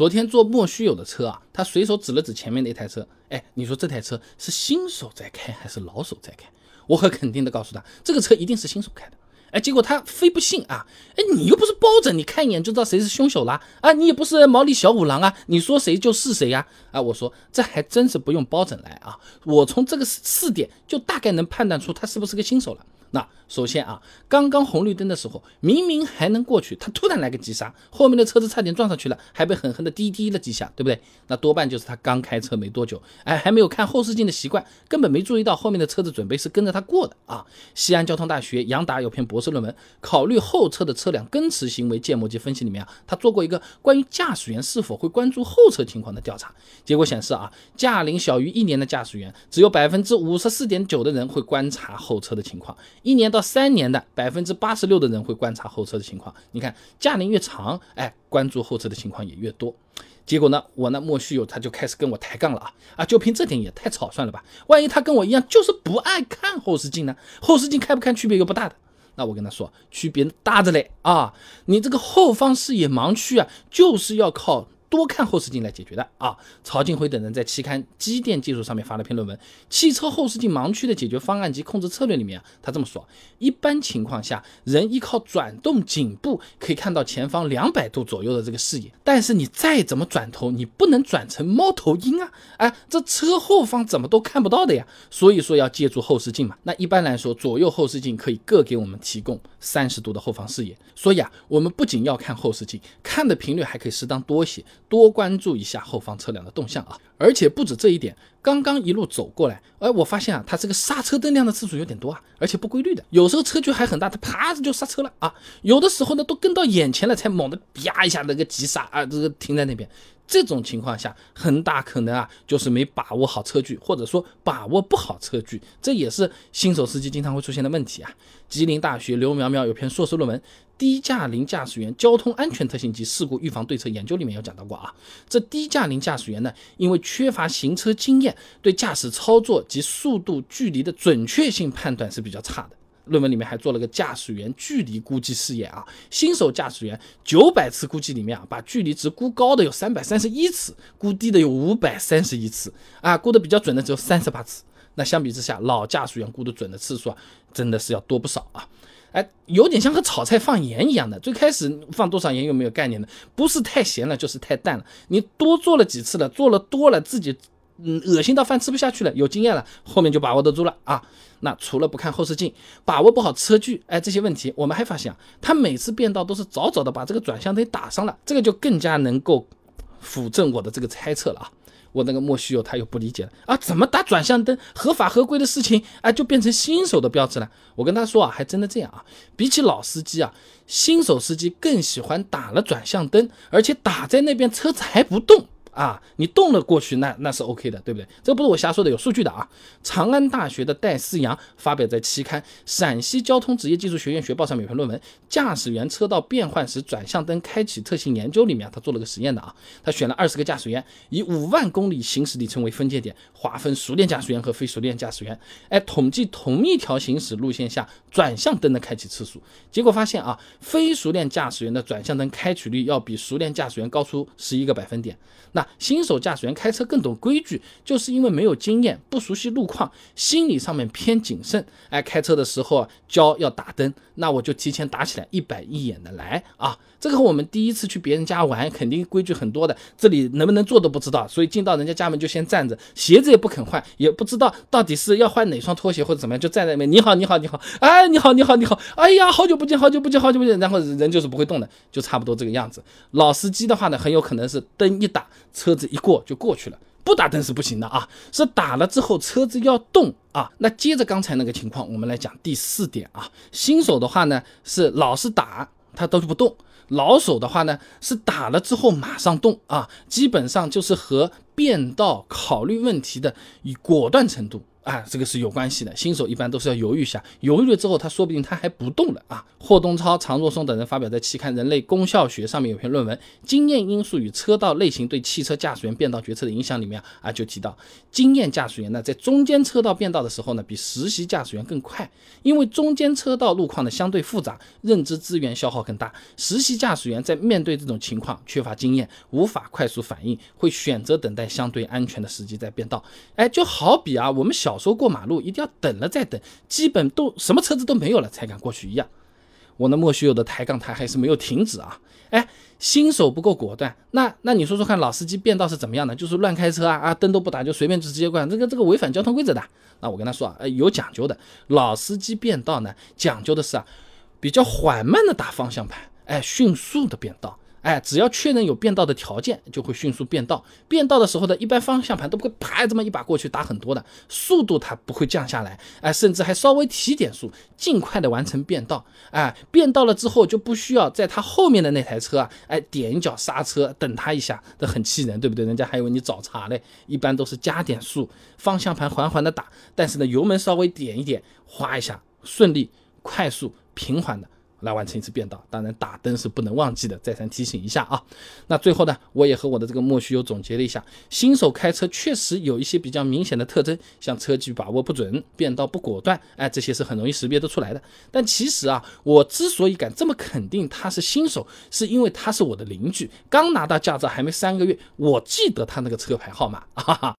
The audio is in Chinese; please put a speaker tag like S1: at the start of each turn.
S1: 昨天坐莫须有的车啊，他随手指了指前面的一台车，哎，你说这台车是新手在开还是老手在开？我很肯定的告诉他，这个车一定是新手开的。哎，结果他非不信啊！哎，你又不是包拯，你看一眼就知道谁是凶手啦！啊，你也不是毛利小五郎啊，你说谁就是谁呀！啊，我说这还真是不用包拯来啊，我从这个四点就大概能判断出他是不是个新手了。那首先啊，刚刚红绿灯的时候，明明还能过去，他突然来个急刹，后面的车子差点撞上去了，还被狠狠的滴滴了几下，对不对？那多半就是他刚开车没多久，哎，还没有看后视镜的习惯，根本没注意到后面的车子准备是跟着他过的啊。西安交通大学杨达有篇博士论文，考虑后车的车辆跟驰行为建模及分析里面啊，他做过一个关于驾驶员是否会关注后车情况的调查，结果显示啊，驾龄小于一年的驾驶员，只有百分之五十四点九的人会观察后车的情况。一年到三年的百分之八十六的人会观察后车的情况，你看驾龄越长，哎，关注后车的情况也越多。结果呢，我那莫须有他就开始跟我抬杠了啊啊！就凭这点也太草率了吧？万一他跟我一样就是不爱看后视镜呢？后视镜开不看区别又不大的。那我跟他说，区别大着嘞啊！你这个后方视野盲区啊，就是要靠。多看后视镜来解决的啊！曹静辉等人在期刊《机电技术》上面发了篇论文《汽车后视镜盲区的解决方案及控制策略》里面啊，他这么说：一般情况下，人依靠转动颈部可以看到前方两百度左右的这个视野，但是你再怎么转头，你不能转成猫头鹰啊！哎，这车后方怎么都看不到的呀？所以说要借助后视镜嘛。那一般来说，左右后视镜可以各给我们提供三十度的后方视野，所以啊，我们不仅要看后视镜，看的频率还可以适当多些。多关注一下后方车辆的动向啊！而且不止这一点，刚刚一路走过来，哎，我发现啊，它这个刹车灯亮的次数有点多啊，而且不规律的，有时候车距还很大，它啪子就刹车了啊，有的时候呢都跟到眼前了才猛的啪一下那个急刹啊，这个停在那边。这种情况下，很大可能啊，就是没把握好车距，或者说把握不好车距，这也是新手司机经常会出现的问题啊。吉林大学刘苗苗有篇硕士论文《低驾龄驾驶员交通安全特性及事故预防对策研究》里面有讲到过啊，这低驾龄驾驶员呢，因为缺乏行车经验，对驾驶操作及速度、距离的准确性判断是比较差的。论文里面还做了个驾驶员距离估计试验啊，新手驾驶员九百次估计里面啊，把距离值估高的有三百三十一次，估低的有五百三十一次啊，估的比较准的只有三十八次。那相比之下，老驾驶员估的准的次数啊，真的是要多不少啊。哎，有点像和炒菜放盐一样的，最开始放多少盐有没有概念的，不是太咸了就是太淡了。你多做了几次了，做了多了自己。嗯，恶心到饭吃不下去了，有经验了，后面就把握得住了啊。那除了不看后视镜，把握不好车距，哎，这些问题，我们还发现啊，他每次变道都是早早的把这个转向灯打上了，这个就更加能够辅证我的这个猜测了啊。我那个莫须有他又不理解了啊，怎么打转向灯合法合规的事情，哎，就变成新手的标志了？我跟他说啊，还真的这样啊，比起老司机啊，新手司机更喜欢打了转向灯，而且打在那边车子还不动。啊，你动了过去，那那是 OK 的，对不对？这不是我瞎说的，有数据的啊。长安大学的戴思阳发表在期刊《陕西交通职业技术学院学报》上面有篇论文《驾驶员车道变换时转向灯开启特性研究》里面，他做了个实验的啊。他选了二十个驾驶员，以五万公里行驶里程为分界点，划分熟练驾驶员和非熟练驾驶员，哎，统计同一条行驶路线下转向灯的开启次数。结果发现啊，非熟练驾驶员的转向灯开启率要比熟练驾驶员高出十一个百分点。那新手驾驶员开车更懂规矩，就是因为没有经验，不熟悉路况，心理上面偏谨慎。哎，开车的时候啊，教要打灯，那我就提前打起来，一板一眼的来啊。这个和我们第一次去别人家玩，肯定规矩很多的，这里能不能做都不知道，所以进到人家家门就先站着，鞋子也不肯换，也不知道到底是要换哪双拖鞋或者怎么样，就站在那边。你好，你好，你好，哎，你好，你好，你好，哎呀，好久不见，好久不见，好久不见，然后人就是不会动的，就差不多这个样子。老司机的话呢，很有可能是灯一打，车子一过就过去了，不打灯是不行的啊，是打了之后车子要动啊。那接着刚才那个情况，我们来讲第四点啊，新手的话呢是老是打，他都不动。老手的话呢，是打了之后马上动啊，基本上就是和变道考虑问题的以果断程度啊，这个是有关系的。新手一般都是要犹豫一下，犹豫了之后，他说不定他还不动了啊。霍东超、常若松等人发表在期刊《人类功效学》上面有篇论文《经验因素与车道类型对汽车驾驶员变道决策的影响》里面啊，就提到，经验驾驶员呢在中间车道变道的时候呢，比实习驾驶员更快，因为中间车道路况呢相对复杂，认知资源消耗更大。实习驾驶员在面对这种情况缺乏经验，无法快速反应，会选择等待相对安全的时机再变道。哎，就好比啊，我们小时候过马路一定要等了再等，基本都什么车子都没有了才敢过去一样。我那莫须有的抬杠他还是没有停止啊！哎，新手不够果断，那那你说说看，老司机变道是怎么样的？就是乱开车啊啊，灯都不打就随便直接过，这个这个违反交通规则的。那我跟他说啊，哎，有讲究的，老司机变道呢，讲究的是啊，比较缓慢的打方向盘，哎，迅速的变道。哎，只要确认有变道的条件，就会迅速变道。变道的时候呢，一般方向盘都不会啪这么一把过去打很多的，速度它不会降下来，哎，甚至还稍微提点速，尽快的完成变道。哎，变道了之后就不需要在他后面的那台车啊，哎，点一脚刹车等他一下，这很气人，对不对？人家还以为你找茬嘞。一般都是加点速，方向盘缓缓的打，但是呢，油门稍微点一点，哗一下，顺利、快速、平缓的。来完成一次变道，当然打灯是不能忘记的，再三提醒一下啊。那最后呢，我也和我的这个莫须有总结了一下，新手开车确实有一些比较明显的特征，像车距把握不准、变道不果断，哎，这些是很容易识别得出来的。但其实啊，我之所以敢这么肯定他是新手，是因为他是我的邻居，刚拿到驾照还没三个月，我记得他那个车牌号码，哈哈。